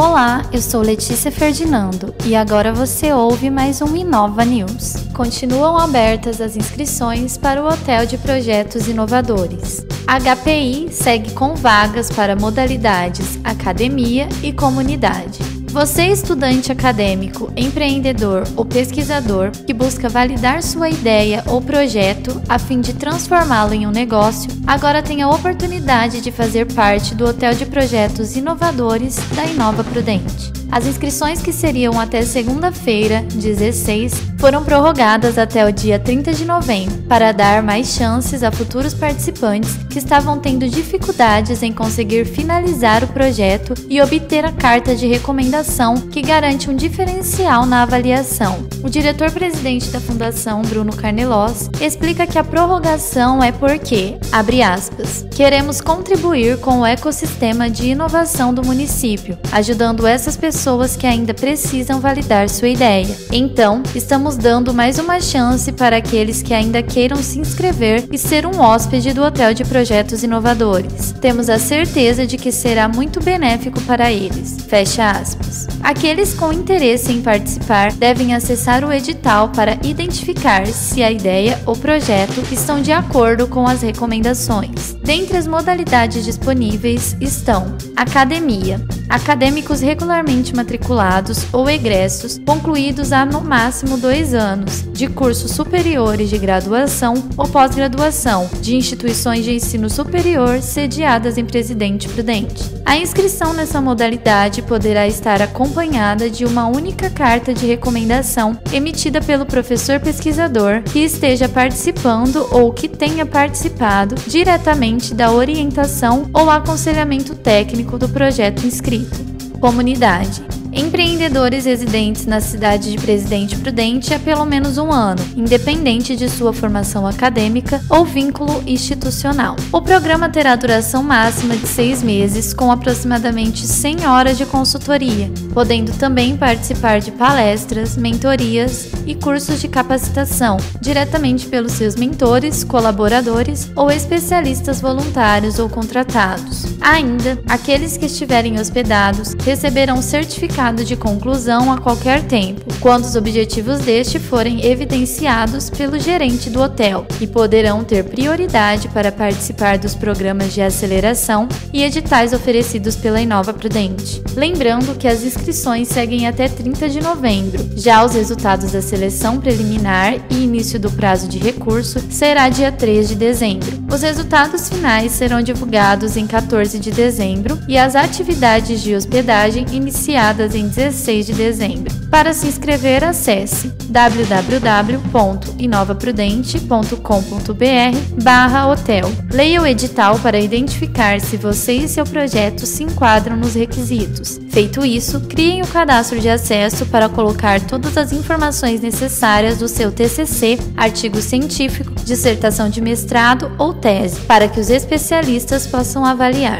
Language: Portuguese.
Olá, eu sou Letícia Ferdinando e agora você ouve mais um Inova News. Continuam abertas as inscrições para o Hotel de Projetos Inovadores. A HPI segue com vagas para modalidades academia e comunidade. Você, estudante acadêmico, empreendedor ou pesquisador que busca validar sua ideia ou projeto a fim de transformá-lo em um negócio, agora tem a oportunidade de fazer parte do Hotel de Projetos Inovadores da Inova Prudente. As inscrições que seriam até segunda-feira, 16, foram prorrogadas até o dia 30 de novembro, para dar mais chances a futuros participantes que estavam tendo dificuldades em conseguir finalizar o projeto e obter a carta de recomendação que garante um diferencial na avaliação. O diretor-presidente da Fundação, Bruno Carnelós, explica que a prorrogação é porque, abre aspas, queremos contribuir com o ecossistema de inovação do município, ajudando essas pessoas que ainda precisam validar sua ideia. Então, estamos dando mais uma chance para aqueles que ainda queiram se inscrever e ser um hóspede do Hotel de Projetos Inovadores. Temos a certeza de que será muito benéfico para eles. Fecha aspas. Aqueles com interesse em participar devem acessar o edital para identificar se a ideia ou projeto estão de acordo com as recomendações. Dentre as modalidades disponíveis estão academia, acadêmicos regularmente matriculados ou egressos, concluídos há no máximo dois anos, de cursos superiores de graduação ou pós-graduação, de instituições de ensino superior sediadas em Presidente Prudente. A inscrição nessa modalidade poderá estar acompanhada de uma única carta de recomendação emitida pelo professor pesquisador que esteja participando ou que tenha participado diretamente da orientação ou aconselhamento técnico do projeto inscrito. Comunidade. Empreendedores residentes na cidade de Presidente Prudente há pelo menos um ano, independente de sua formação acadêmica ou vínculo institucional. O programa terá duração máxima de seis meses, com aproximadamente 100 horas de consultoria, podendo também participar de palestras, mentorias e cursos de capacitação, diretamente pelos seus mentores, colaboradores ou especialistas voluntários ou contratados. Ainda, aqueles que estiverem hospedados receberão certificado de conclusão a qualquer tempo, quando os objetivos deste forem evidenciados pelo gerente do hotel, e poderão ter prioridade para participar dos programas de aceleração e editais oferecidos pela Inova Prudente. Lembrando que as inscrições seguem até 30 de novembro. Já os resultados da seleção preliminar e início do prazo de recurso será dia 3 de dezembro. Os resultados finais serão divulgados em 14 14 de dezembro e as atividades de hospedagem iniciadas em 16 de dezembro. Para se inscrever, acesse www.inovaprudente.com.br/hotel. Leia o edital para identificar se você e seu projeto se enquadram nos requisitos. Feito isso, criem o cadastro de acesso para colocar todas as informações necessárias do seu TCC, artigo científico, dissertação de mestrado ou tese, para que os especialistas possam avaliar.